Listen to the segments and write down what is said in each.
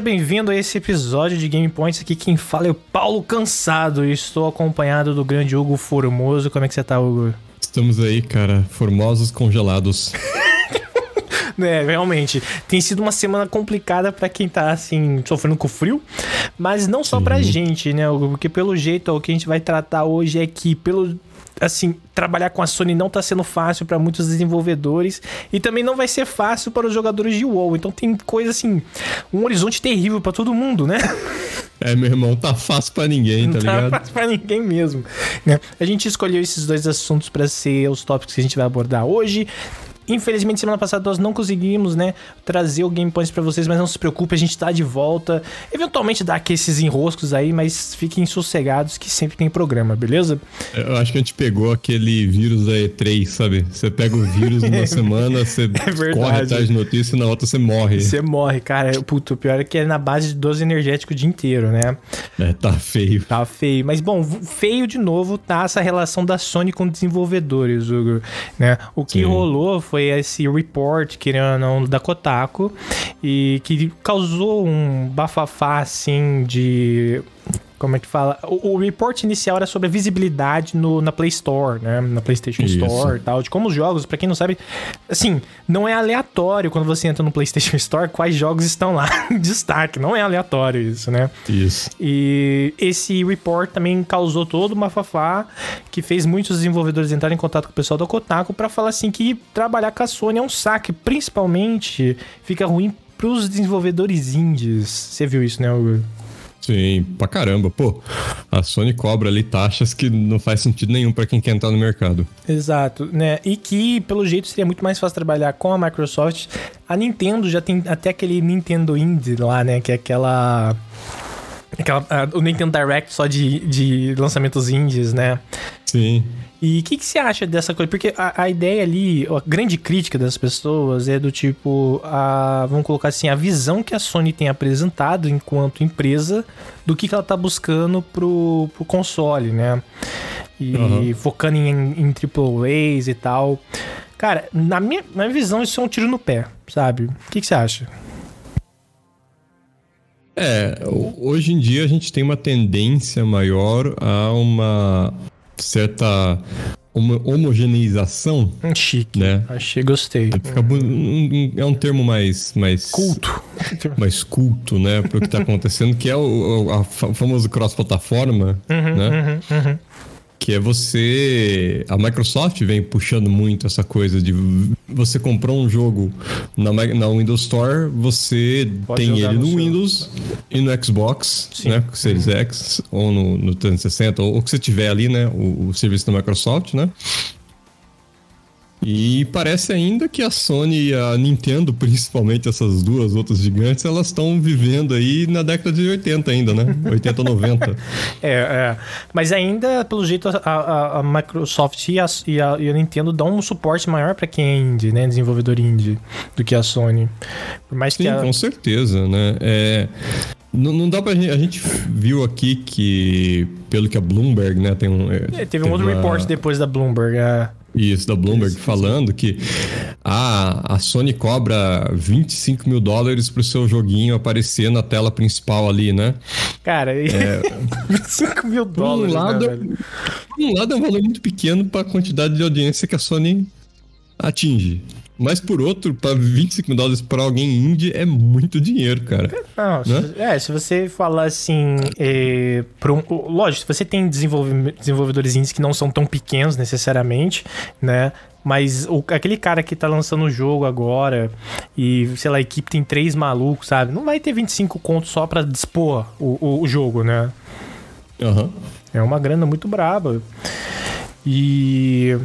Seja bem-vindo a esse episódio de Game Points. Aqui quem fala é o Paulo Cansado e estou acompanhado do grande Hugo Formoso. Como é que você tá, Hugo? Estamos aí, cara, formosos congelados. É, realmente. Tem sido uma semana complicada para quem tá, assim, sofrendo com frio. Mas não só Sim. pra gente, né, Hugo? Porque pelo jeito, o que a gente vai tratar hoje é que, pelo assim, trabalhar com a Sony não tá sendo fácil para muitos desenvolvedores e também não vai ser fácil para os jogadores de WoW. Então tem coisa assim, um horizonte terrível para todo mundo, né? É, meu irmão, tá fácil para ninguém, tá, tá ligado? Tá fácil pra ninguém mesmo. Né? A gente escolheu esses dois assuntos para ser os tópicos que a gente vai abordar hoje. Infelizmente, semana passada nós não conseguimos, né, trazer o Game Points pra vocês, mas não se preocupe, a gente tá de volta. Eventualmente dá aqui esses enroscos aí, mas fiquem sossegados que sempre tem programa, beleza? Eu acho que a gente pegou aquele vírus da E3, sabe? Você pega o vírus numa semana, você é corre atrás de notícia e na outra você morre. Você morre, cara. Puto, o pior é que é na base de 12 energético o dia inteiro, né? É, tá feio. Tá feio. Mas, bom, feio de novo tá essa relação da Sony com desenvolvedores, Hugo. Né? O que Sim. rolou foi esse report, querendo ou não, da Kotaku, e que causou um bafafá, assim, de como é que fala? O, o report inicial era sobre a visibilidade no, na Play Store, né? Na PlayStation Isso. Store e tal. De como os jogos, para quem não sabe, assim, não é aleatório quando você entra no PlayStation Store quais jogos estão lá em destaque. Não é aleatório isso, né? Isso. E esse report também causou todo uma fafá que fez muitos desenvolvedores entrarem em contato com o pessoal da Kotaku para falar assim que trabalhar com a Sony é um saque. Principalmente fica ruim pros desenvolvedores indies. Você viu isso, né, Hugo? Sim, pra caramba. Pô, a Sony cobra ali taxas que não faz sentido nenhum para quem quer entrar no mercado. Exato, né? E que, pelo jeito, seria muito mais fácil trabalhar com a Microsoft. A Nintendo já tem até aquele Nintendo Indie lá, né? Que é aquela. aquela o Nintendo Direct só de, de lançamentos indies, né? Sim. E o que, que você acha dessa coisa? Porque a, a, ideia ali, a grande crítica das pessoas é do tipo, a, vamos colocar assim, a visão que a Sony tem apresentado enquanto empresa do que, que ela tá buscando pro, pro console, né? E uhum. focando em, em AAAs e tal. Cara, na minha, na minha visão, isso é um tiro no pé, sabe? O que, que você acha? É, hoje em dia a gente tem uma tendência maior a uma certa uma homogeneização. Um chique. Né? Achei, gostei. É um termo mais, mais. Culto. Mais culto, né? Para o que está acontecendo, que é o, o, a famoso cross-plataforma. Uhum, né? Uhum, uhum que é você. A Microsoft vem puxando muito essa coisa de você comprou um jogo na, na Windows Store, você Pode tem ele no, no Windows e no Xbox, Sim. né? Series uhum. X, ou no, no 360, ou o que você tiver ali, né? O, o serviço da Microsoft, né? E parece ainda que a Sony e a Nintendo, principalmente essas duas outras gigantes, elas estão vivendo aí na década de 80 ainda, né? 80, 90. é, é. Mas ainda, pelo jeito, a, a, a Microsoft e a, e, a, e a, Nintendo dão um suporte maior para quem é indie, né? Desenvolvedor indie, do que a Sony. Por mais Sim, que a... com certeza, né? É... Não, não, dá pra gente. A gente viu aqui que, pelo que a Bloomberg, né, tem um. É, teve, teve um outro uma... report depois da Bloomberg. É. Isso, da Bloomberg, isso, falando que ah, a Sony cobra 25 mil dólares pro seu joguinho aparecer na tela principal ali, né? Cara, é, 25 mil dólares. Um, lado, né, por um lado é um valor muito pequeno para a quantidade de audiência que a Sony atinge. Mas por outro, para 25 mil dólares para alguém indie é muito dinheiro, cara. Não, né? é, se você falar assim, é, um, lógico, se você tem desenvolvedores indies que não são tão pequenos necessariamente, né? Mas o, aquele cara que tá lançando o jogo agora e, sei lá, a equipe tem três malucos, sabe? Não vai ter 25 contos só pra dispor o, o, o jogo, né? Uhum. É uma grana muito braba. E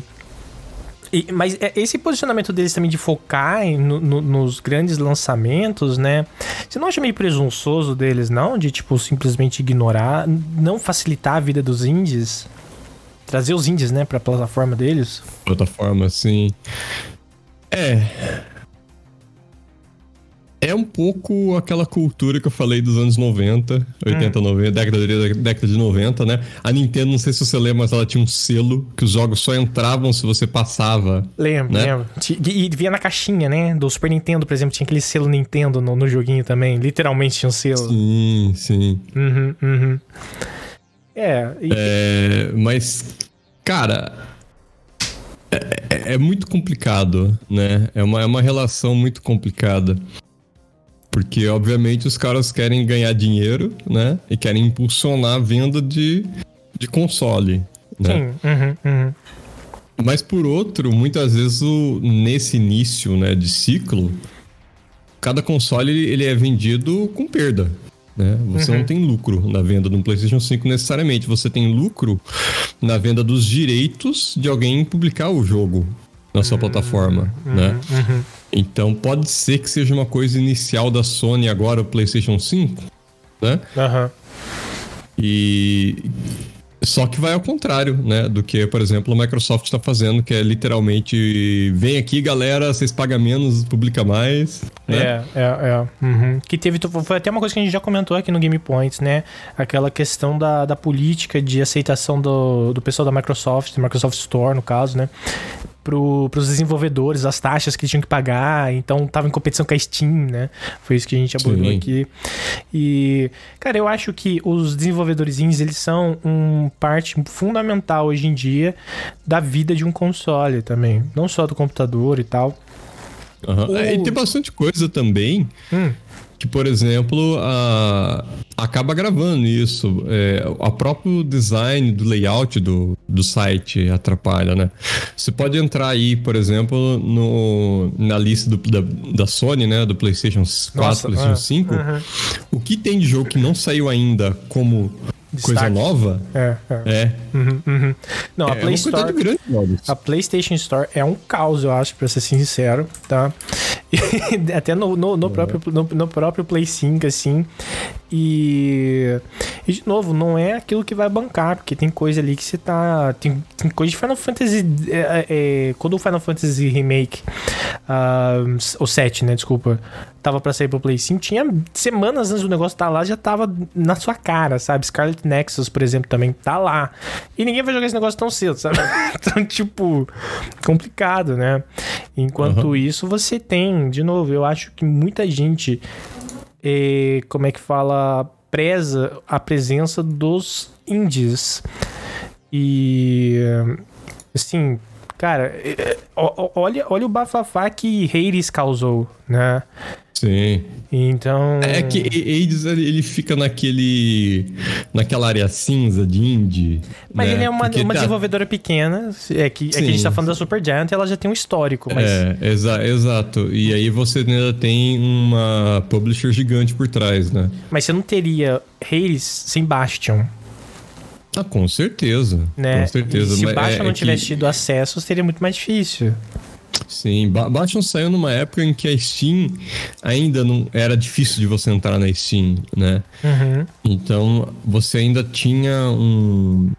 e, mas é, esse posicionamento deles também de focar em, no, no, nos grandes lançamentos, né? Você não acha meio presunçoso deles, não? De, tipo, simplesmente ignorar, não facilitar a vida dos indies? Trazer os indies, né, pra plataforma deles? Plataforma, sim. É. é um pouco aquela cultura que eu falei dos anos 90, 80, hum. 90, década de, década de 90, né? A Nintendo, não sei se você lembra, mas ela tinha um selo que os jogos só entravam se você passava. Lembro, né? lembro. E via na caixinha, né? Do Super Nintendo, por exemplo, tinha aquele selo Nintendo no, no joguinho também. Literalmente tinha um selo. Sim, sim. Uhum, uhum. É, e... é. Mas, cara. É, é, é, muito complicado, né? É uma, é uma relação muito complicada. Porque, obviamente, os caras querem ganhar dinheiro, né? E querem impulsionar a venda de, de console. Né? Sim, uhum, uhum. Mas, por outro, muitas vezes, o, nesse início né, de ciclo, cada console ele é vendido com perda. Né? Você uhum. não tem lucro na venda do PlayStation 5 necessariamente. Você tem lucro na venda dos direitos de alguém publicar o jogo na sua uhum. plataforma, uhum. né? Uhum. Então pode ser que seja uma coisa inicial da Sony agora o PlayStation 5, né? Aham. E só que vai ao contrário, né? Do que, por exemplo, a Microsoft está fazendo, que é literalmente vem aqui, galera, vocês pagam menos, publica mais. Né? É, é, é. Uhum. Que teve. Foi até uma coisa que a gente já comentou aqui no Game Points, né? Aquela questão da, da política de aceitação do, do pessoal da Microsoft, do Microsoft Store, no caso, né? Para os desenvolvedores, as taxas que tinham que pagar, então tava em competição com a Steam, né? Foi isso que a gente abordou Sim. aqui. E, cara, eu acho que os desenvolvedores eles são uma parte fundamental hoje em dia da vida de um console também, não só do computador e tal. Uhum. O... É, e tem bastante coisa também hum que, por exemplo, a, acaba gravando isso. É, o próprio design do layout do, do site atrapalha, né? Você pode entrar aí, por exemplo, no, na lista do, da, da Sony, né? Do PlayStation 4, Nossa, PlayStation é, 5. Uhum. O que tem de jogo que não saiu ainda como Coisa nova? É. É. é. Uhum, uhum. Não, a é, Play é Store. Grande, a PlayStation Store é um caos, eu acho, pra ser sincero, tá? Até no, no, no, é. próprio, no, no, próprio Play 5, assim. E, e, de novo, não é aquilo que vai bancar, porque tem coisa ali que você tá. Tem, tem coisa de Final Fantasy. É, é, quando o Final Fantasy Remake, uh, o 7, né? Desculpa, tava pra sair pro Play 5, tinha semanas antes do negócio tá lá, já tava na sua cara, sabe? Scarlet Nexus, por exemplo, também tá lá. E ninguém vai jogar esse negócio tão cedo, sabe? então, tipo, complicado, né? Enquanto uhum. isso, você tem, de novo, eu acho que muita gente é, como é que fala, preza a presença dos indies. E assim, cara, é, olha, olha o bafafá que Hades causou, né? Sim. Então. É que Hades ele fica naquele. naquela área cinza de indie. Mas né? ele é uma, uma tá... desenvolvedora pequena. É que, é que a gente tá falando da Supergiant ela já tem um histórico. Mas... É, exa exato. E aí você ainda tem uma publisher gigante por trás, né? Mas você não teria Hades sem Bastion. Ah, com certeza. Né? Com certeza. E se o Bastion é, não é tivesse que... tido acesso, seria muito mais difícil. Sim, Bastion saiu numa época em que a Steam ainda não era difícil de você entrar na Steam, né? Uhum. Então você ainda tinha um.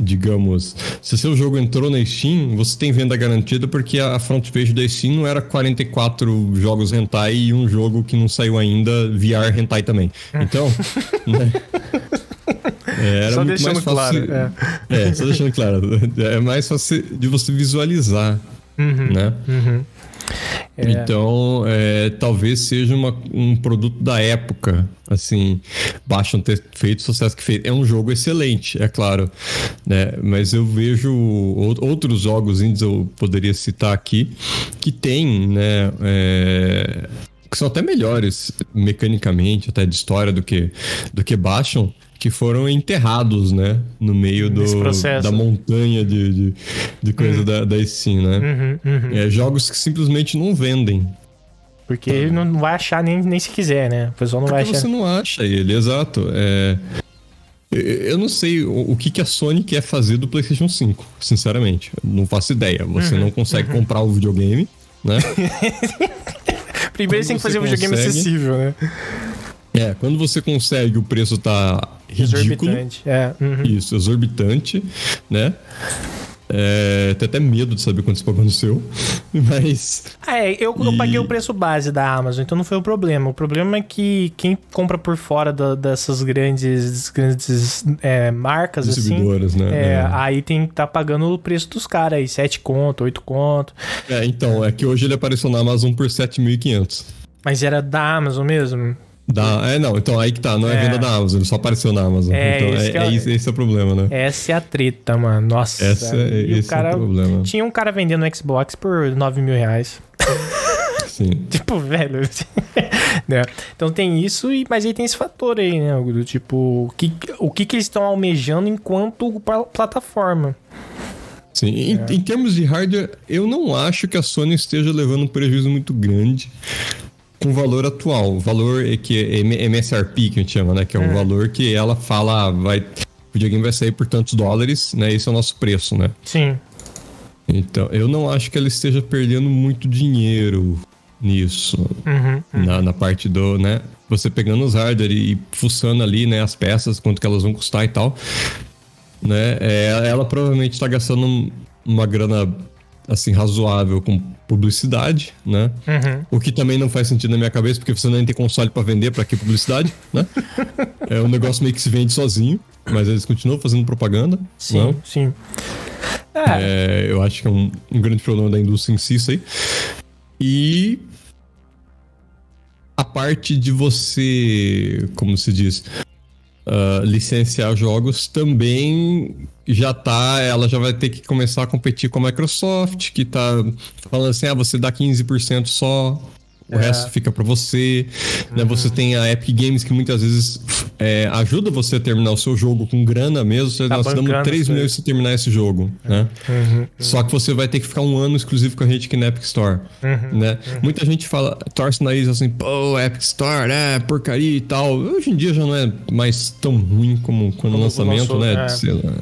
Digamos, se seu jogo entrou na Steam, você tem venda garantida porque a front page da Steam não era 44 jogos hentai e um jogo que não saiu ainda VR hentai também. Então, né? É, era só muito deixando mais fácil. Claro, é. é, só deixando claro. É mais fácil de você visualizar Uhum, né? Uhum. É. Então, é, talvez seja uma, um produto da época, assim, basta ter feito o sucesso que fez. É um jogo excelente, é claro, né? Mas eu vejo outros jogos indies, eu poderia citar aqui, que tem, né? É, que são até melhores mecanicamente, até de história do que, do que Bastion, que foram enterrados, né? No meio do, da montanha de, de, de coisa uhum. da, da Steam, né? Uhum, uhum. É, jogos que simplesmente não vendem. Porque ele não vai achar nem, nem se quiser, né? O pessoal não Porque vai achar. você não acha ele, exato. É... Eu não sei o que, que a Sony quer fazer do PlayStation 5, sinceramente. não faço ideia. Você uhum, não consegue uhum. comprar o videogame, né? Primeiro você tem que fazer um videogame acessível, né? É, quando você consegue, o preço tá ridículo. Exorbitante, é. Uhum. Isso, exorbitante, né? É, tenho até medo de saber quanto você pagou no seu. Mas. É, eu, eu paguei o preço base da Amazon, então não foi o problema. O problema é que quem compra por fora da, dessas grandes, grandes é, marcas, assim. né? É, é. Aí tem que estar tá pagando o preço dos caras aí, 7 conto, 8 conto. É, então, é que hoje ele apareceu na Amazon por 7.500. Mas era da Amazon mesmo? Da, é, não, então aí que tá, não é, é venda da Amazon, ele só apareceu na Amazon. É, então esse, é, é, esse, esse é o problema, né? Essa é a treta, mano. Nossa. Essa, é, esse cara, é o problema. Tinha um cara vendendo no Xbox por 9 mil reais. Sim. tipo, velho. né? Então tem isso, e, mas aí tem esse fator aí, né? Do tipo, o que, o que, que eles estão almejando enquanto plataforma. Sim, em, é. em, termos de hardware, eu não acho que a Sony esteja levando um prejuízo muito grande com o valor atual, o valor que é MSRP que a gente chama, né? Que é o é. valor que ela fala, ah, vai, o videogame vai sair por tantos dólares, né? Esse é o nosso preço, né? Sim. Então, eu não acho que ela esteja perdendo muito dinheiro nisso. Uhum, uhum. Na, na parte do, né? Você pegando os hardware e fuçando ali, né? As peças, quanto que elas vão custar e tal. Né? É, ela provavelmente está gastando uma grana assim, razoável com publicidade, né? Uhum. O que também não faz sentido na minha cabeça, porque você não tem console para vender, para que publicidade, né? é um negócio meio que se vende sozinho, mas eles continuam fazendo propaganda. Sim, não? sim. É. É, eu acho que é um, um grande problema da indústria em si isso aí. E a parte de você, como se diz, uh, licenciar jogos também já tá, ela já vai ter que começar a competir com a Microsoft, que tá falando assim, ah, você dá 15% só o é. resto fica para você. Uhum. Né? Você tem a Epic Games que muitas vezes é, ajuda você a terminar o seu jogo com grana mesmo. Você, tá nós damos 3 milhões se terminar esse jogo. Né? Uhum. Só que você vai ter que ficar um ano exclusivo com a gente aqui na Epic Store. Uhum. Né? Uhum. Muita gente fala, torce na nariz assim, pô, Epic Store, é porcaria e tal. Hoje em dia já não é mais tão ruim como quando o lançamento, lançou, né?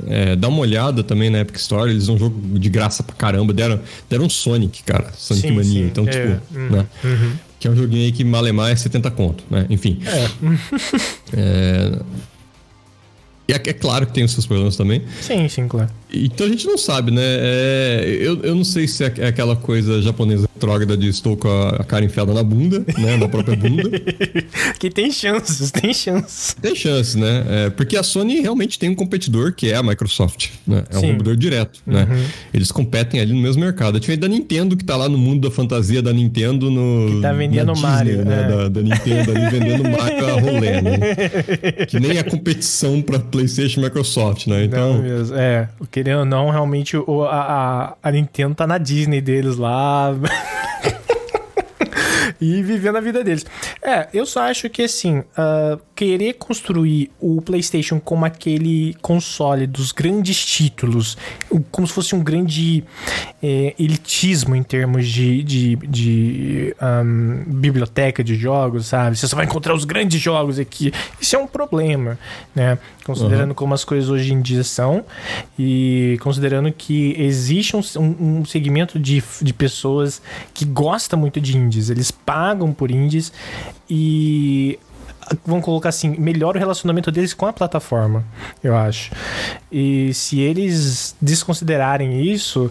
É. É, dá uma olhada também na Epic Store, eles um jogo de graça pra caramba. Deram, deram Sonic, cara. Sonic sim, Mania. Sim. Então, tipo, é. né? Que é um joguinho aí que malemar é 70 conto, né? Enfim. É. é... E é, é, claro que tem os seus problemas também. Sim, sim, claro. Então a gente não sabe, né? É, eu, eu não sei se é, é aquela coisa japonesa retrógrada de estou com a, cara enfiada na bunda, né? Na própria bunda. que tem chances, tem chances. Tem chances, né? É, porque a Sony realmente tem um competidor que é a Microsoft, né? É um competidor direto, né? uhum. né? Eles competem ali no mesmo mercado. A gente da Nintendo que tá lá no mundo da fantasia da Nintendo no. Que tá vendendo Disney, Mario, né? É. Da, da, Nintendo ali vendendo Mario a rolê, né? Que nem a competição pra PlayStation e Microsoft, né? Então. Não mesmo. É, querendo ou não, realmente o, a, a, a Nintendo tá na Disney deles lá. e vivendo a vida deles. É, eu só acho que assim, uh, querer construir o PlayStation como aquele console dos grandes títulos, como se fosse um grande é, elitismo em termos de, de, de um, biblioteca de jogos, sabe? Você só vai encontrar os grandes jogos aqui. Isso é um problema, né? Considerando uhum. como as coisas hoje em dia são e considerando que existe um, um, segmento de, de pessoas que gosta muito de indies. Eles pagam por indies e vamos colocar assim, melhora o relacionamento deles com a plataforma, eu acho. E se eles desconsiderarem isso,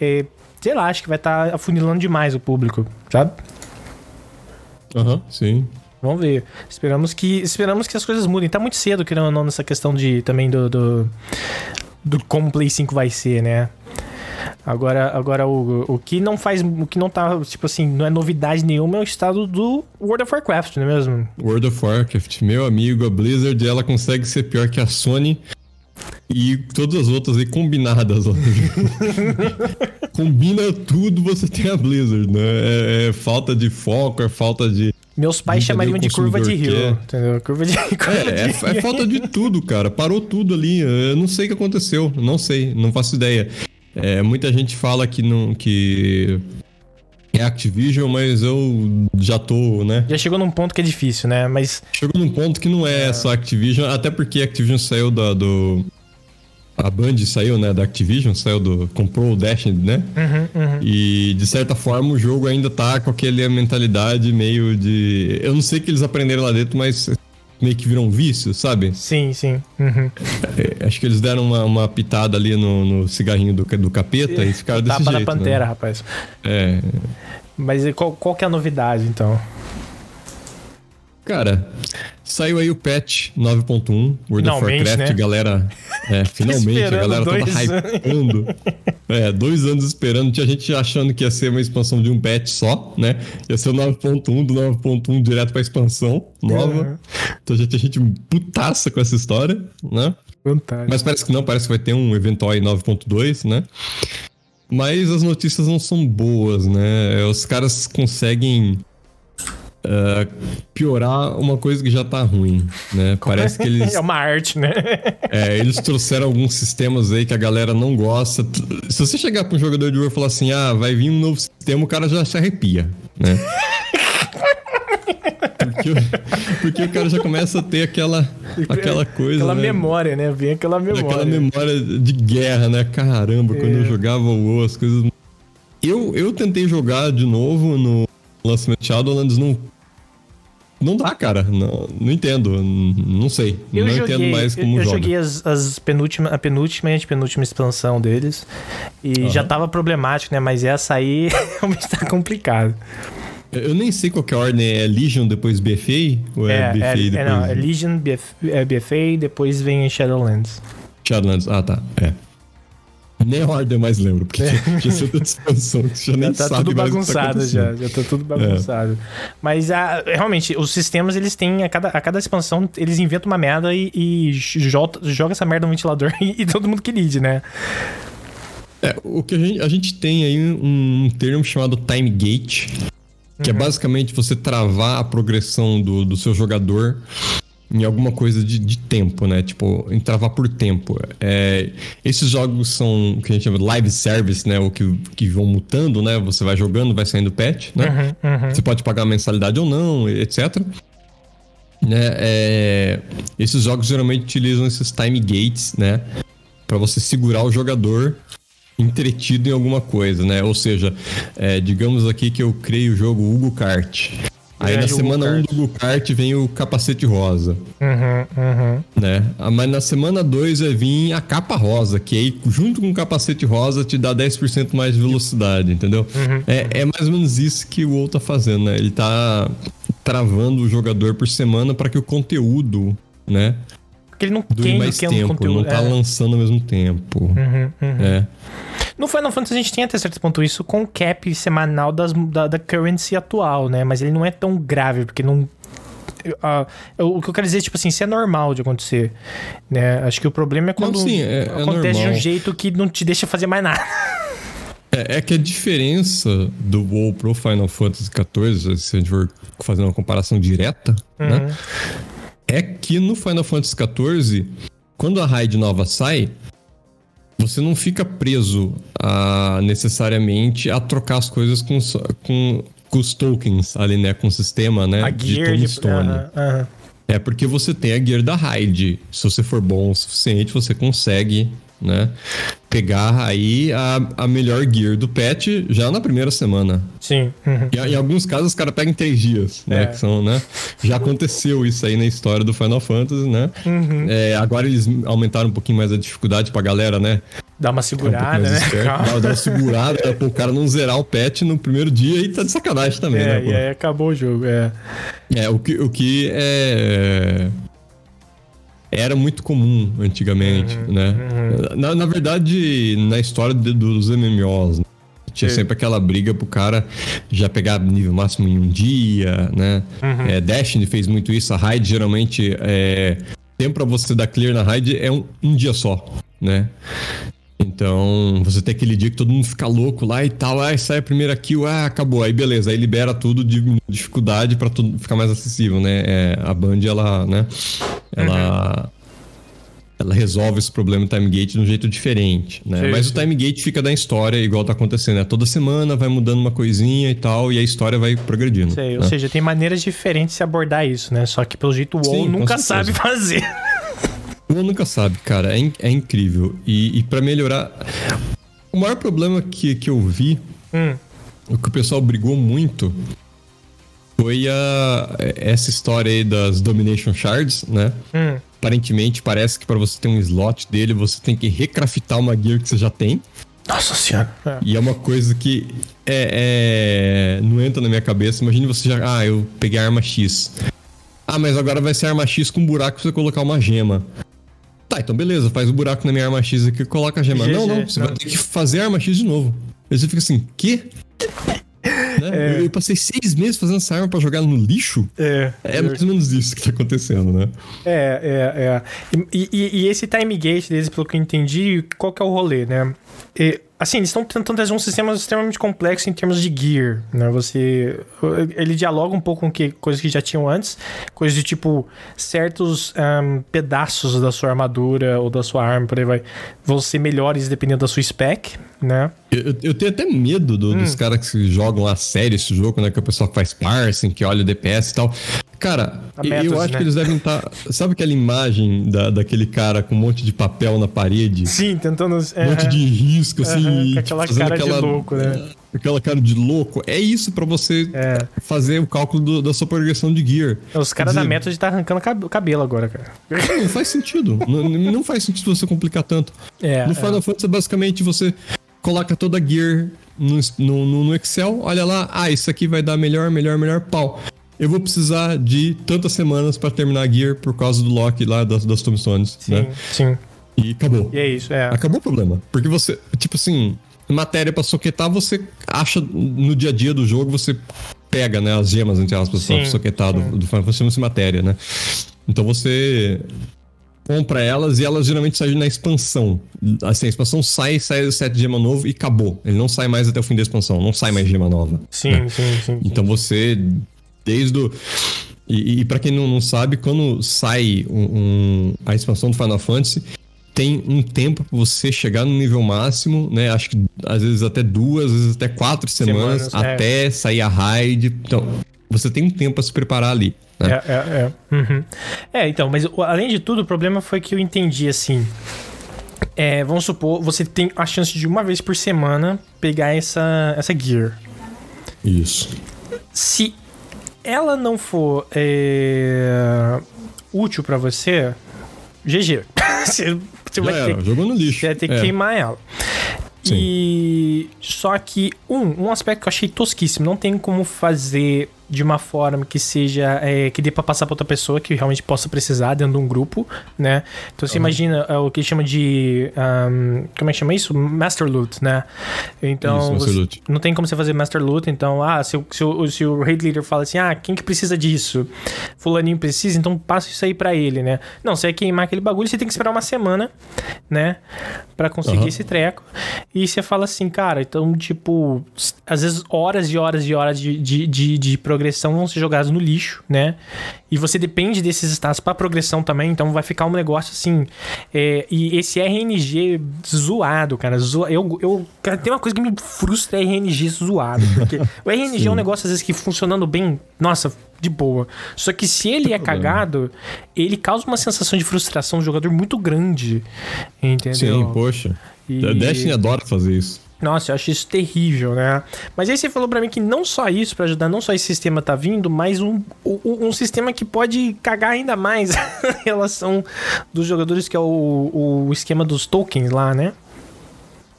é, sei lá, acho que vai estar tá afunilando demais o público, sabe? Aham, uhum, sim. Vamos ver. Esperamos que, esperamos que as coisas mudem. Tá muito cedo, querendo ou não, nessa questão de também do, do, do como o Play 5 vai ser, né? Agora, agora o, o que não faz. O que não tá, tipo assim, não é novidade nenhuma é o estado do World of Warcraft, não é mesmo? World of Warcraft, meu amigo, a Blizzard ela consegue ser pior que a Sony e todas as outras aí combinadas. Combina tudo, você tem a Blizzard, né? É, é, falta de foco, é falta de. Meus pais chamariam de curva de rio, quer. entendeu? Curva de, curva é, de é, é, falta de tudo, cara. Parou tudo ali. Eu não sei o que aconteceu. Não sei, não faço ideia. É, muita gente fala que não que é Activision, mas eu já tô, né? Já chegou num ponto que é difícil, né? Mas chegou num ponto que não é, é. só Activision, até porque Activision saiu da, do a Band saiu, né, da Activision, saiu do comprou o Destiny, né? Uhum, uhum. E de certa forma o jogo ainda tá com aquela mentalidade meio de, eu não sei o que eles aprenderam lá dentro, mas meio que viram um vício, sabe? Sim, sim. Uhum. É, acho que eles deram uma, uma pitada ali no, no cigarrinho do, do capeta e ficaram desse Tapa jeito. da pantera, né? rapaz. É. Mas qual, qual que é a novidade, então? Cara, saiu aí o patch 9.1, World of Warcraft, né? galera. É, finalmente, a galera toda anos. hypando. É, dois anos esperando. Tinha gente achando que ia ser uma expansão de um patch só, né? Ia ser o 9.1, do 9.1 direto pra expansão nova. Uhum. Então já tinha gente putaça com essa história, né? Fantástico. Mas parece que não, parece que vai ter um eventual aí 9.2, né? Mas as notícias não são boas, né? Os caras conseguem ah, piorar uma coisa que já tá ruim, né? Parece que eles, É uma arte, né? é, eles trouxeram alguns sistemas aí que a galera não gosta. Se você chegar pra um jogador de War e falar assim, ah, vai vir um novo sistema, o cara já se arrepia, né? Porque, o- porque o cara já começa a ter aquela, aquela coisa. Aquela né? memória, né? Vem aquela memória. Aquela memória de guerra, né? Caramba, quando É. eu jogava o WoW, as coisas. Eu, eu tentei jogar de novo no lançamento de Shadowlands, não. Não dá, cara. Não, não entendo. Não sei. Eu não joguei, entendo mais como eu, eu joga. joguei as, as penúltima, a penúltima e a penúltima expansão deles. E já tava problemático, né? Mas essa aí realmente tá complicado. Eu nem sei qual que é a ordem. É Legion depois BFA? Ou é, É, BFA é, depois é, não, é Legion, BF, é BFA, depois vem Shadowlands. Shadowlands? Ah, tá. É. Nem a ordem eu mais lembro, porque já sei da expansão que você já nem É. Já tá sabe tudo tá bagunçado já, acontecendo. já tá tudo bagunçado. Mas ah, realmente, os sistemas, eles têm, a cada, a cada expansão, eles inventam uma merda e, e joga, joga essa merda no ventilador e, e todo mundo que lide, né? É, o que a gente, a gente tem aí um termo chamado time gate, que é basicamente você travar a progressão do, do seu jogador em alguma coisa de, de tempo, né? Tipo, em travar por tempo. É, esses jogos são o que a gente chama de live service, né? O que, que vão mutando, né? Você vai jogando, vai saindo patch, né? Você pode pagar mensalidade ou não, etc. Né? É, esses jogos geralmente utilizam esses time gates, né? Pra você segurar o jogador entretido em alguma coisa, né? Ou seja, é, digamos aqui que eu criei o jogo Hugo Kart. Aí na semana 1 um do Hugo Kart vem o capacete rosa, Uhum, uhum. né? Ah, Mas na semana 2 vai vir a capa rosa, que aí junto com o capacete rosa te dá 10% mais de velocidade, entendeu? Uhum. É, é mais ou menos isso que o WoW tá fazendo, né? Ele tá travando o jogador por semana para que o conteúdo, né, Porque ele não dure mais o tempo, conteúdo. não tá é. lançando ao mesmo tempo. Uhum, uhum. É. No Final Fantasy a gente tem até certo ponto isso com o cap semanal das, da, da currency atual, né? Mas ele não é tão grave, porque não. ah, eu- o que eu quero dizer, tipo assim, isso é normal de acontecer, né? Acho que o problema é quando sim, é- é acontece de um jeito que não te deixa fazer mais nada. É, é que a diferença do WoW pro Final Fantasy XIV, se a gente for fazer uma comparação direta, né? É que no Final Fantasy XIV, quando a raid nova sai, você não fica preso a, necessariamente a trocar as coisas com, os- com, com os tokens ali, né? Com o sistema, né? A gear de. Tombstone. aham, aham. É porque você tem a gear da raid. Se você for bom o suficiente, você consegue, né? Pegar aí a, a melhor gear do patch já na primeira semana. Sim. uhum. E, em alguns casos os caras pegam em três dias, né? É. Que são, né? Já aconteceu isso aí na história do Final Fantasy, né? Uhum. É, agora eles aumentaram um pouquinho mais a dificuldade pra galera, né? Dá uma um segurada, mais né? Dá, dá uma segurada né? pro cara não zerar o patch no primeiro dia e tá de sacanagem também, É, né? e aí acabou o jogo, é. É, o que, o que é. Era muito comum antigamente, Uhum, né? Na, na verdade, na história de- dos MMOs, né? tinha Sim. sempre aquela briga pro cara já pegar nível máximo em um dia, né? Uhum. É, Destiny fez muito isso, a raid geralmente é. Tempo pra você dar clear na raid é um, um dia só, né? Então, você tem aquele dia que todo mundo fica louco lá e tal, aí sai a primeira kill, ah, acabou, aí beleza, aí libera tudo, a dificuldade pra tudo ficar mais acessível, né? É, a Band, ela, né, ela ela resolve esse problema do time gate de um jeito diferente, né? Sim, Mas sim. o time gate fica da história igual tá acontecendo, né? Toda semana vai mudando uma coisinha e tal, e a história vai progredindo. Sei, ou né? seja, tem maneiras diferentes de se abordar isso, né? Só que pelo jeito o WoW nunca sabe fazer. Uma nunca sabe, cara. É, in- é incrível. E, e para melhorar. O maior problema que, que eu vi, Hum. o que o pessoal brigou muito, foi a, essa história aí das Domination Shards, né? Hum. Aparentemente, parece que para você ter um slot dele, você tem que recraftar uma gear que você já tem. Nossa senhora. É. E é uma coisa que é, é, não entra na minha cabeça. Imagine você já. Ah, eu peguei a arma X. Ah, mas agora vai ser arma X com um buraco pra você colocar uma gema. Tá, então beleza, faz o um buraco na minha arma X aqui e coloca a gema. GG, não, não, você não. vai ter que fazer a arma X de novo. Aí você fica assim, quê? Né? é. eu, eu, passei seis meses fazendo essa arma pra jogar no lixo. É. É mais ou menos isso que tá acontecendo, né? É, é, é. E, e, e esse time gate deles, pelo que eu entendi, qual que é o rolê, né? E, assim, eles estão tentando trazer um sistema extremamente complexo em termos de gear, né? Você... Ele dialoga um pouco com que, coisas que já tinham antes, coisas de tipo, certos um, pedaços da sua armadura ou da sua arma, por aí vai, vão ser melhores dependendo da sua spec, né? Eu, eu tenho até medo do, hum. dos caras que jogam a série esse jogo, né? Que o pessoal faz parsing, que olha o DPS e tal. Cara, eu acho né? que eles devem estar. Tá, sabe aquela imagem da, daquele cara com um monte de papel na parede? Sim, tentando. Um monte de risco, assim. Com aquela cara aquela, de louco, né? Aquela cara de louco. É isso para você é. fazer o cálculo do, da sua progressão de gear. Os caras da Method tá arrancando cabelo agora, cara. Não, não faz sentido. não, não, faz sentido você complicar tanto. É, no Final é. Fantasy, basicamente, você coloca toda a gear no, no, no Excel, olha lá, ah, isso aqui vai dar melhor, melhor, melhor, pau eu vou precisar de tantas semanas para terminar a Gear por causa do lock lá das, das tombstones, sim, né? Sim, E acabou. E é isso, é. Acabou o problema. Porque você, tipo assim, matéria para soquetar, você acha no dia a dia do jogo, você pega, né, as gemas, entre aspas, pra soquetar do, do Final Fantasy matéria, né? Então você compra elas e elas geralmente saem na expansão. Assim, a expansão sai, sai o set de gema novo e acabou. Ele não sai mais até o fim da expansão, não sai mais gema nova. Sim, né? sim, sim, Então você Desde o. E, e para quem não, não, sabe, quando sai um, um, a expansão do Final Fantasy, tem um tempo para você chegar no nível máximo, né? Acho que às vezes até duas, às vezes até quatro semanas, semanas é. até é. sair a raid. Então, você tem um tempo para se preparar ali. Né? É, é, é. Uhum. é, então, mas além de tudo, o problema foi que eu entendi assim. É, vamos supor, você tem a chance de uma vez por semana pegar essa, essa gear. Isso. Se ela não for é, útil para você, GG. você, você vai era, ter, jogou no lixo. Você vai ter que é. queimar ela. Sim. E só que um, um aspecto que eu achei tosquíssimo, não tem como fazer de uma forma que seja é, que dê para passar para outra pessoa que realmente possa precisar dentro de um grupo, né? Então você uhum. imagina é, o que chama de um, como é que chama isso? Master loot, né? Então isso, você, loot. não tem como você fazer master loot, então ah, se, se, o, se o raid leader fala assim, ah, quem que precisa disso? Fulaninho precisa, então passa isso aí para ele, né? Não, você vai queimar aquele bagulho, você tem que esperar uma semana, né, para conseguir uhum. esse treco. E você fala assim, cara, então tipo, às vezes horas e horas e horas de, de, de, de programação progressão vão ser jogados no lixo, né? E você depende desses status para progressão também, então vai ficar um negócio assim. É, e esse RNG zoado, cara. Zo, eu, eu, cara, tem uma coisa que me frustra é RNG zoado. Porque o RNG Sim. é um negócio, às vezes, que funcionando bem, nossa, de boa. Só que se ele é cagado, ele causa uma sensação de frustração do jogador muito grande. Entendeu? Sim, poxa. E... Destiny adora fazer isso. Nossa, eu acho isso terrível, né? Mas aí você falou para mim que não só isso para ajudar, não só esse sistema tá vindo, mas um, um, um sistema que pode cagar ainda mais a relação dos jogadores, que é o, o esquema dos tokens lá, né?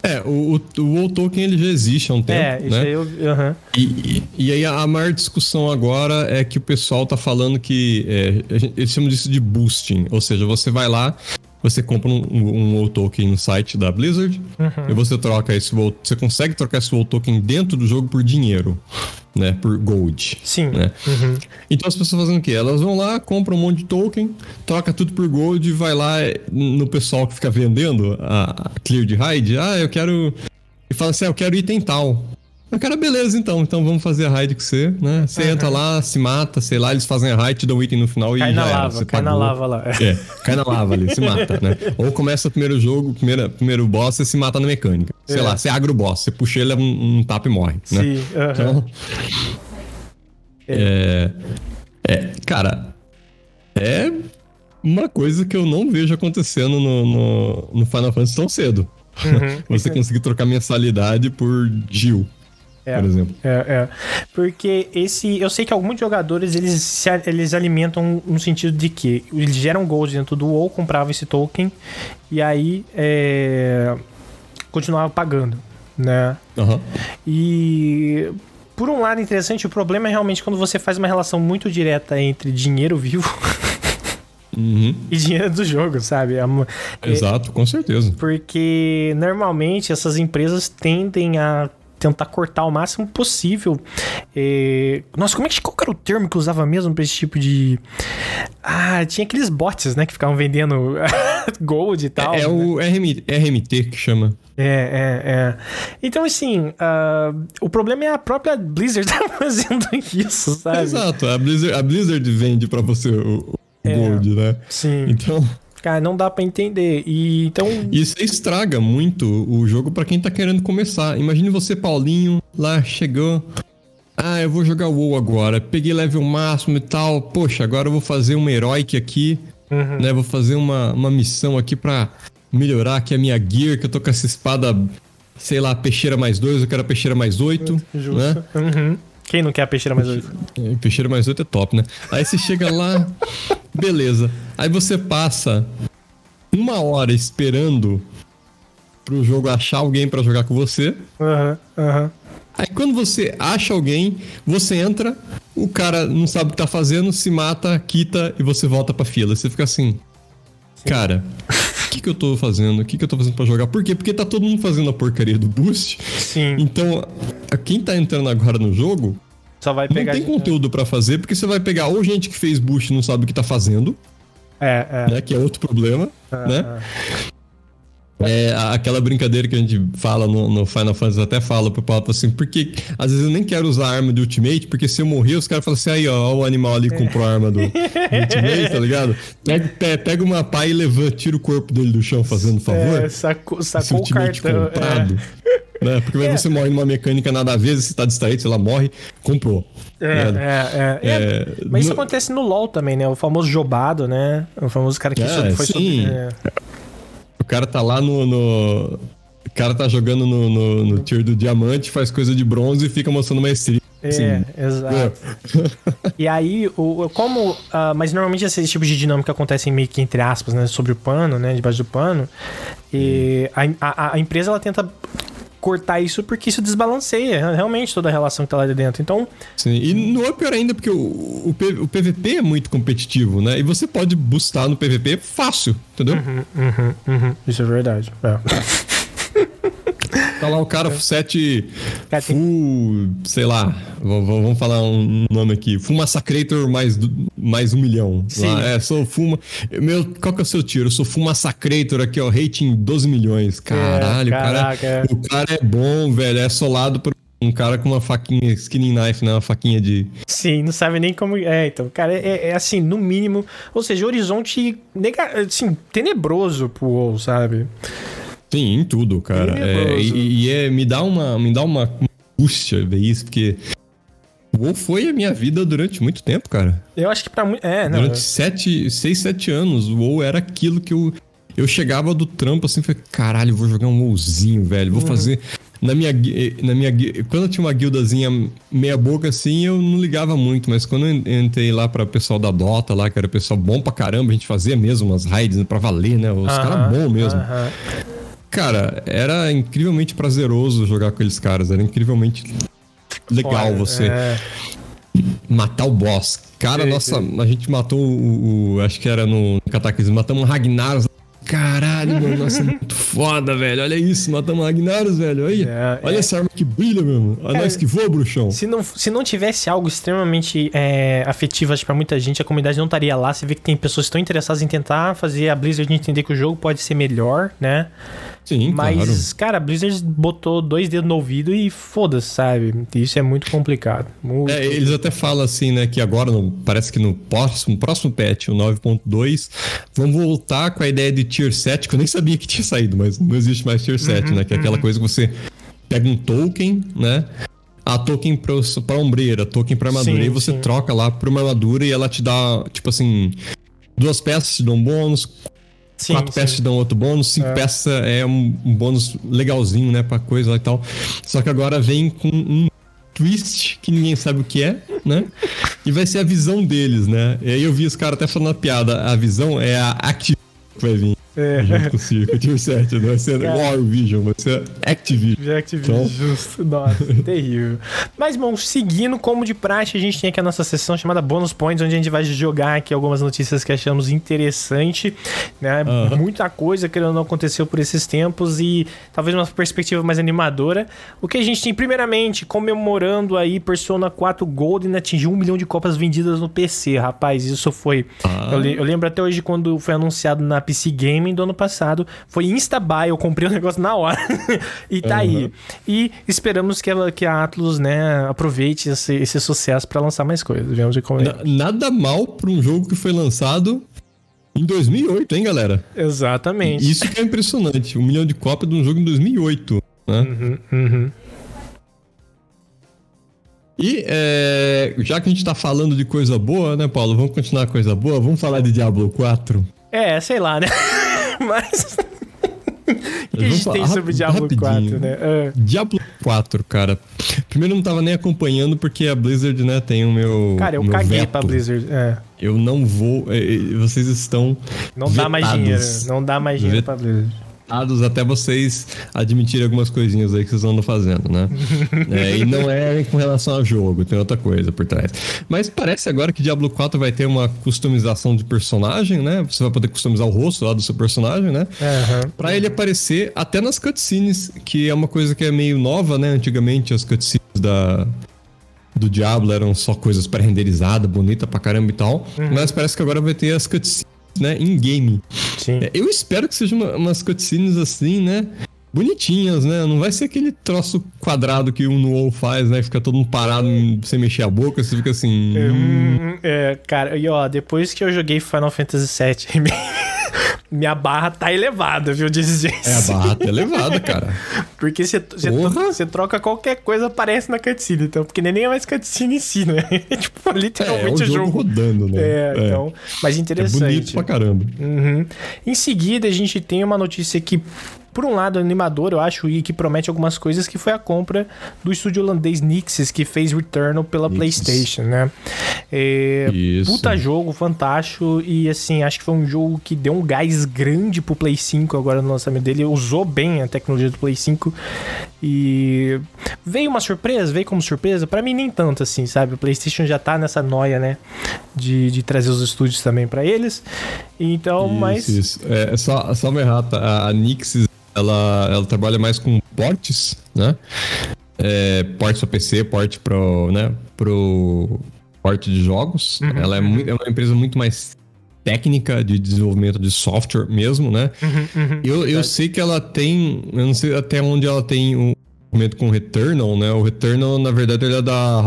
É, o, o, o token ele já existe há um tempo. É, isso né? aí eu. Uhum. E, e, e, aí a maior discussão agora é que o pessoal tá falando que. É, eles chamam disso de boosting. Ou seja, você vai lá, você compra um, um, um token no site da Blizzard uhum. e você troca esse você consegue trocar esse WoW token dentro do jogo por dinheiro, né? Por gold. Sim. Né? Uhum. Então as pessoas fazem o quê? Elas vão lá, compram um monte de token, troca tudo por gold e vai lá no pessoal que fica vendendo a, clear de raid. Ah, eu quero. E fala assim, ah, eu quero item tal. O cara, beleza, então. Então vamos fazer a raid com você, né? Você uhum. entra lá, se mata, sei lá, eles fazem a raid, te dão um item no final cai e na já lava, era. cai pagou. na lava lá. É, cai na lava ali, se mata, né? Ou começa o primeiro jogo, primeiro, primeiro boss, você se mata na mecânica. Sei é. lá, você agra o boss, você puxa ele, um, um tapa e morre, né? Sim, uhum. Então... É. é... é... Cara, é uma coisa que eu não vejo acontecendo no, no, no Final Fantasy tão cedo. Uhum. você conseguir trocar mensalidade por Jill. É, por exemplo. É, é. Porque esse. Eu sei que alguns jogadores eles, se, eles alimentam no sentido de que eles geram gold dentro do WoW, compravam esse token e aí é, continuava pagando, né? Uhum. E por um lado interessante, o problema é realmente quando você faz uma relação muito direta entre dinheiro vivo. Uhum. E dinheiro do jogo, sabe? É, Exato, com certeza. Porque normalmente essas empresas tendem a tentar cortar o máximo possível. É... Nossa, como é que qual era o termo que usava mesmo para esse tipo de. Ah, tinha aqueles bots, né, que ficavam vendendo gold e tal. É, é né? o RM, RMT que chama. É, é, é. Então, assim, uh, o problema é a própria Blizzard tá fazendo isso, sabe? Exato, a Blizzard, a Blizzard vende para você o, o é, Gold, né? Sim. Então. Cara, não dá para entender. E então. Isso estraga muito o jogo para quem tá querendo começar. Imagine você, Paulinho, lá chegou. Ah, eu vou jogar WoW agora. Peguei level máximo e tal. Poxa, agora eu vou fazer uma heróica aqui. Uhum. Né? Vou fazer uma, uma missão aqui pra melhorar aqui a minha gear, que eu tô com essa espada, sei lá, peixeira mais dois, eu quero a peixeira mais oito. Justo. Né? Uhum. Quem não quer a peixeira mais oito? Peixeira mais oito é top, né? Aí você chega lá, beleza. Aí você passa uma hora esperando pro jogo achar alguém para jogar com você. Aham, uhum, aham. Uhum. Aí quando você acha alguém, você entra, o cara não sabe o que tá fazendo, se mata, quita e você volta pra fila. Você fica assim, Sim. cara, o que, que eu tô fazendo? O que, que eu tô fazendo pra jogar? Por quê? Porque tá todo mundo fazendo a porcaria do boost. Sim. Então, quem tá entrando agora no jogo. Só vai pegar. Não tem conteúdo para fazer, porque você vai pegar ou gente que fez boost e não sabe o que tá fazendo. É, é. Né, que é outro problema, é, né? É. É aquela brincadeira que a gente fala no, no Final Fantasy, até fala pro Papo assim, porque às vezes eu nem quero usar a arma do Ultimate, porque se eu morrer, os caras falam assim, aí ó, o animal ali comprou a arma do, do Ultimate, tá ligado? Pega, pega uma pá e levanta, tira o corpo dele do chão fazendo favor. É, sacou, sacou o cartão. É. Comprado, é. né? Porque é. você morre numa mecânica nada a ver, você tá distraído, sei lá, morre, comprou. É, né? é, é, é. Mas isso no... acontece no LoL também, né? O famoso jobado, né? O famoso cara que é, foi sim. Sobre, o cara tá lá no. no... O cara tá jogando no, no, no tier do diamante, faz coisa de bronze e fica mostrando maestria. É, Sim. exato. e aí, o, como. Uh, mas normalmente esse tipo de dinâmica acontece meio que entre aspas, né? Sobre o pano, né? Debaixo do pano. E a, a, a, empresa ela tenta cortar isso porque isso desbalanceia realmente toda a relação que tá lá de dentro. Então. Sim, e não é pior ainda porque o, o, o PVP é muito competitivo, né? E você pode boostar no PVP fácil, entendeu? Uhum, uhum, uhum. Isso é verdade. É. Tá lá o cara, sete. Full. Sei lá. Vamos falar um nome aqui. Full Massacrator mais, mais um milhão. Sim. Lá, é, sou Full. Meu, qual que é o seu tiro? Eu sou Full Massacrator aqui, ó. Rating 12 milhões. Caralho, é, caraca, cara, é. o cara é bom, velho. É solado por um cara com uma faquinha, skinning knife, né? Uma faquinha de. Sim, não sabe nem como. É, então, cara, é, é assim, no mínimo. Ou seja, horizonte nega... assim, tenebroso pro WoW, sabe? Sim, em tudo, cara. É, e, e é, me dá uma, me dá uma angústia ver isso, porque o WoW foi a minha vida durante muito tempo, cara. Eu acho que pra muito. É, não. Durante sete, seis, sete anos, o WoW era aquilo que eu. Eu chegava do trampo assim, falei, caralho, vou jogar um WoWzinho, velho. Vou uhum. fazer. Na minha, na minha. Quando eu tinha uma guildazinha meia boca assim, eu não ligava muito, mas quando eu entrei lá para o pessoal da Dota, lá, que era pessoal bom pra caramba, a gente fazia mesmo umas raids pra valer, né? Os uh -huh, caras bons mesmo. Uh -huh. Cara, era incrivelmente prazeroso jogar com aqueles caras. Era incrivelmente legal Olha, você é... matar o boss. Cara, nossa, a gente matou o, o, Acho que era no Cataclismo. Matamos o Ragnaros Caralho, mano, nossa, é muito foda, velho. Olha isso, matamos Ragnaros, velho. Olha, é, olha é. essa arma que brilha, mano. Olha nós que voa, bruxão. Se não, se não tivesse algo extremamente é, afetivo para muita gente, a comunidade não estaria lá. Você vê que tem pessoas que estão interessadas em tentar fazer a Blizzard entender que o jogo pode ser melhor, né? Sim, Mas, claro. cara, a Blizzard botou dois dedos no ouvido e foda-se, sabe? Isso é muito complicado. Muito é, eles até falam assim, né, que agora, no, parece que no próximo, próximo patch, o 9.2, vão voltar com a ideia de Tier 7, que eu nem sabia que tinha saído, mas não existe mais Tier 7, uhum, né? Que é aquela uhum. coisa que você pega um token, né? A token pra, pra ombreira, token pra armadura. Sim, e você sim. troca lá pra uma armadura e ela te dá, tipo assim, duas peças te dão bônus, Sim, 4 peças te dão outro bônus, 5 é. peças é um, um, bônus legalzinho, né, pra coisa e tal. Só que agora vem com um twist que ninguém sabe o que é, né? E vai ser a visão deles, né? E aí eu vi os caras até falando a piada, a visão é a Activision que vai vir. É. Junto com o Circuit 7, não vai ser War Vision, vai ser Activision. Activision, então... justo. Nossa, terrível. Mas, bom, seguindo como de praxe, a gente tem aqui a nossa sessão chamada Bonus Points, onde a gente vai jogar aqui algumas notícias que achamos interessante, né? Uhum. Muita coisa que não aconteceu por esses tempos e talvez uma perspectiva mais animadora. O que a gente tem, primeiramente, comemorando aí Persona 4 Golden atingiu um milhão de cópias vendidas no PC, rapaz. Isso foi. Ah. Eu, eu lembro até hoje quando foi anunciado na PC Game Gaming do ano passado. Foi Instabuy, eu comprei o negócio na hora. e tá uhum. aí. E esperamos que, ela, que a Atlus, né, aproveite esse, esse sucesso para lançar mais coisas. Vamos ver como é. Nada mal para um jogo que foi lançado em 2008, hein, galera? Exatamente. Isso que é impressionante. Um milhão de cópias de um jogo em 2008. Né? Uhum, uhum. E é, já que a gente tá falando de coisa boa, né, Paulo? Vamos continuar com coisa boa? Vamos falar de Diablo 4? É, sei lá, né? Mas. O que a gente tem sobre Diablo rapidinho. 4, né? Uh. Diablo 4, cara. Primeiro eu não tava nem acompanhando porque a Blizzard, né, tem o meu. Cara, eu meu caguei veto. pra Blizzard. É. Eu não vou. É, é, vocês estão. Não vetados. dá mais dinheiro. Não dá mais dinheiro Vet... pra Blizzard até vocês admitirem algumas coisinhas aí que vocês andam fazendo, né? é, e não é com relação ao jogo, tem outra coisa por trás. Mas parece agora que Diablo 4 vai ter uma customização de personagem, né? Você vai poder customizar o rosto lá do seu personagem, né? Uhum. Pra ele aparecer até nas cutscenes, que é uma coisa que é meio nova, né? Antigamente as cutscenes da, do Diablo eram só coisas pré-renderizadas, bonita pra caramba e tal. Uhum. Mas parece que agora vai ter as cutscenes né, em game. Sim. É, eu espero que sejam uma, umas cutscenes assim, né? Bonitinhas, né? Não vai ser aquele troço quadrado que o no WoW faz, né? Fica todo mundo parado sem mexer a boca, você fica assim. É, hum... é cara, e ó, depois que eu joguei Final Fantasy VII minha barra tá elevada, viu, exigência. É, a barra tá elevada, cara. porque você troca qualquer coisa, aparece na cutscene, então, porque nem é mais cutscene em si, né? Tipo, literalmente é, é o jogo, jogo. rodando, né? É, é, então, mas interessante. É bonito pra caramba. Uhum. Em seguida, a gente tem uma notícia que por um lado, animador, eu acho, e que promete algumas coisas, que foi a compra do estúdio holandês Nixis, que fez Returnal pela. PlayStation, né? É, puta jogo, fantástico, e assim, acho que foi um jogo que deu um gás grande pro Play 5 agora no lançamento dele, usou bem a tecnologia do Play 5, e veio uma surpresa, veio como surpresa, para mim nem tanto assim, sabe? O PlayStation já tá nessa noia, né? De, de trazer os estúdios também para eles, então, isso, mas... Isso. É, só, só uma errata, a Nixis ela, ela trabalha mais com portes, né? É, portes para PC, porte pro, né, pro porte de jogos. Uhum, ela é, muito, é uma empresa muito mais técnica de desenvolvimento de software mesmo, né? Uhum, uhum, eu, eu sei que ela tem, eu não sei até onde ela tem um momento com o Returnal, né? O Returnal, na verdade, ele é da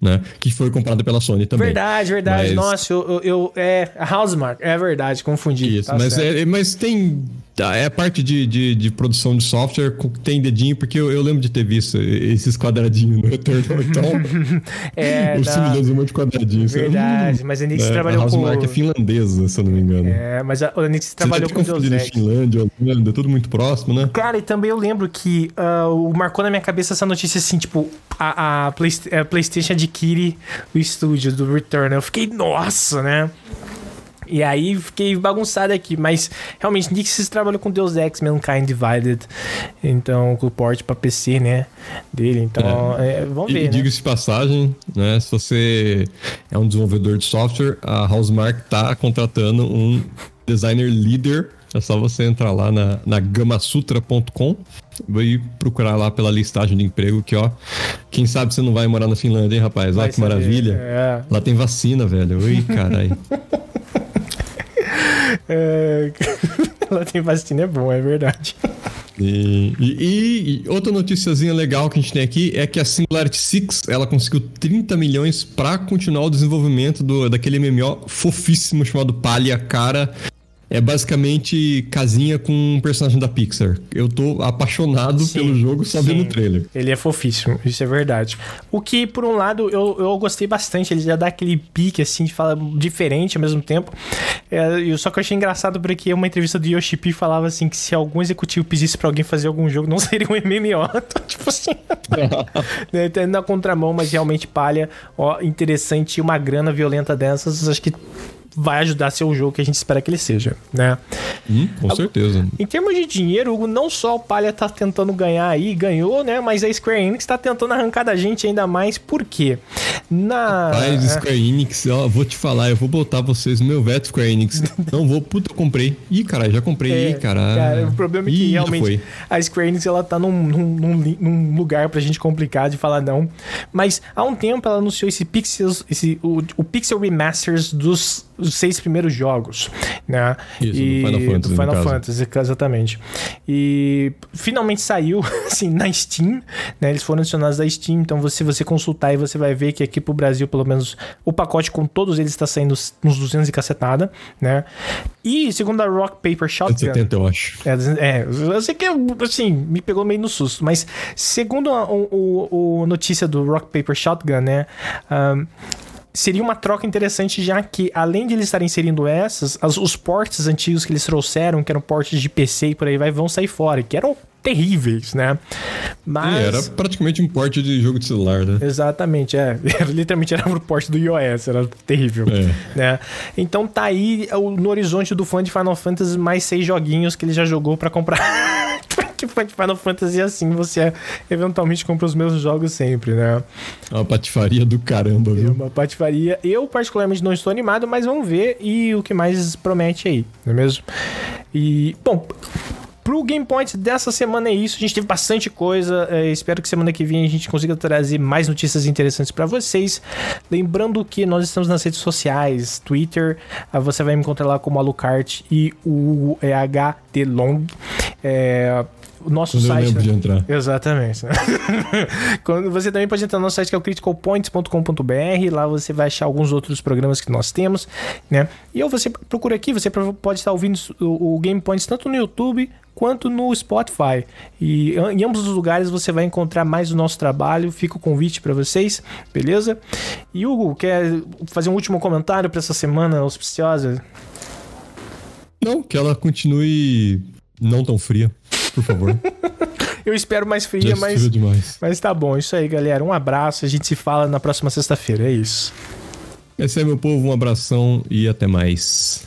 né? Que foi comprada pela Sony também. Verdade, verdade. Mas... Nossa, eu, eu, eu é Housemark, é verdade, confundi. Isso, tá mas, é, mas tem é a parte de, de, de, produção de software tem dedinho, porque eu, eu, lembro de ter visto esses quadradinhos no Return. Então, é, os simuladores um monte de quadradinhos. Verdade, mas a Nix é, trabalhou a com... A é finlandesa, se eu não me engano. É, mas a, a Nix trabalhou com Deus Ex. Finlândia, Holanda, tudo muito próximo, né? Cara, e também eu lembro que uh, marcou na minha cabeça essa notícia assim, tipo, a, a, Play, a PlayStation adquire o estúdio do Return. Eu fiquei, nossa, né? E aí fiquei bagunçado aqui, mas realmente Nixis trabalhou com Deus Ex Mankind Divided, então com o port para PC, né, dele, então é. É, vamos ver, e, né? Diga-se de passagem, né, se você é um desenvolvedor de software, a Housemark tá contratando um designer líder é só você entrar lá na, na gamasutra.com e procurar lá pela listagem de emprego que, ó, quem sabe você não vai morar na Finlândia, hein, rapaz? Olha que maravilha. É. Lá tem vacina, velho. Ui, caralho. É... Ela tem vacina, é bom, é verdade. E, e, e, outra noticiazinha legal que a gente tem aqui é que a Singularity 6 ela conseguiu 30 milhões para continuar o desenvolvimento do, daquele MMO fofíssimo chamado Palha Cara. É basicamente casinha com um personagem da Pixar. Eu tô apaixonado sim, pelo jogo só vendo o trailer. Ele é fofíssimo, isso é verdade. O que, por um lado, eu, eu gostei bastante. Ele já dá aquele pique, assim, de fala diferente ao mesmo tempo. É, só que eu achei engraçado porque uma entrevista do Yoshipi falava assim que se algum executivo pedisse pra alguém fazer algum jogo, não seria um MMO. Então, tipo assim. né, na contramão, mas realmente palha. Ó, interessante, uma grana violenta dessas, acho que vai ajudar a ser o jogo que a gente espera que ele seja, né? Hum, com certeza. Em termos de dinheiro, Hugo, não só o Palha tá tentando ganhar aí, ganhou, né? Mas a Square Enix tá tentando arrancar da gente ainda mais, por quê? Na... Rapaz, Square Enix, ó, vou te falar, eu vou botar vocês no meu veto Square Enix. não vou, puta, eu comprei. Ih, cara, já comprei, é, Ih, cara. cara. O problema é que Ih, realmente a Square Enix, ela tá num, num, num, lugar pra gente complicar de falar não. Mas há um tempo ela anunciou esse Pixels, esse, o, o Pixel Remasters dos os seis primeiros jogos, né? Isso, e, do Final Fantasy. Do Final Fantasy, exatamente. E finalmente saiu, assim, na Steam, né? Eles foram adicionados da Steam, então se você consultar e você vai ver que aqui pro Brasil, pelo menos, o pacote com todos eles está saindo uns 200 e cacetada, né? E segundo a Rock Paper Shotgun... 70, eu acho. É, é, eu sei que, assim, me pegou meio no susto, mas segundo a, o, o, notícia do Rock Paper Shotgun, né? Um, seria uma troca interessante, já que, além de eles estarem inserindo essas, as, os portes antigos que eles trouxeram, que eram portes de PC e por aí vai, vão sair fora, que eram terríveis, né? Mas... Era praticamente um porte de jogo de celular, né? Exatamente, é. literalmente era um porte do iOS, era terrível, é. né? Então tá aí no horizonte do fã de Final Fantasy mais seis joguinhos que ele já jogou para comprar. fã de Final Fantasy é assim, você eventualmente compra os mesmos jogos sempre, né? É uma patifaria do caramba, viu? É uma patifaria. Eu, particularmente, não estou animado, mas vamos ver e o que mais promete aí, não é mesmo? E, bom, Pro Game Points dessa semana é isso. A gente teve bastante coisa. É, espero que semana que vem a gente consiga trazer mais notícias interessantes para vocês. Lembrando que nós estamos nas redes sociais, Twitter, uh, você vai me encontrar lá como Alucard e o EH Long. É, o nosso Quando site. Eu lembro né? de entrar. Exatamente. Quando você também pode entrar no nosso site que é o criticalpoints.com.br. Lá você vai achar alguns outros programas que nós temos, né? E ou você procura aqui, você pode estar ouvindo o, o Game Points tanto no YouTube quanto no Spotify. E em ambos os lugares você vai encontrar mais o nosso trabalho. Fica o convite para vocês, beleza? E Hugo, quer fazer um último comentário para essa semana auspiciosa? Não, que ela continue não tão fria, por favor. Eu espero mais fria, mas, demais. mas tá bom. Isso aí, galera. Um abraço. A gente se fala na próxima sexta-feira. É isso. Esse é meu povo. Um abração e até mais.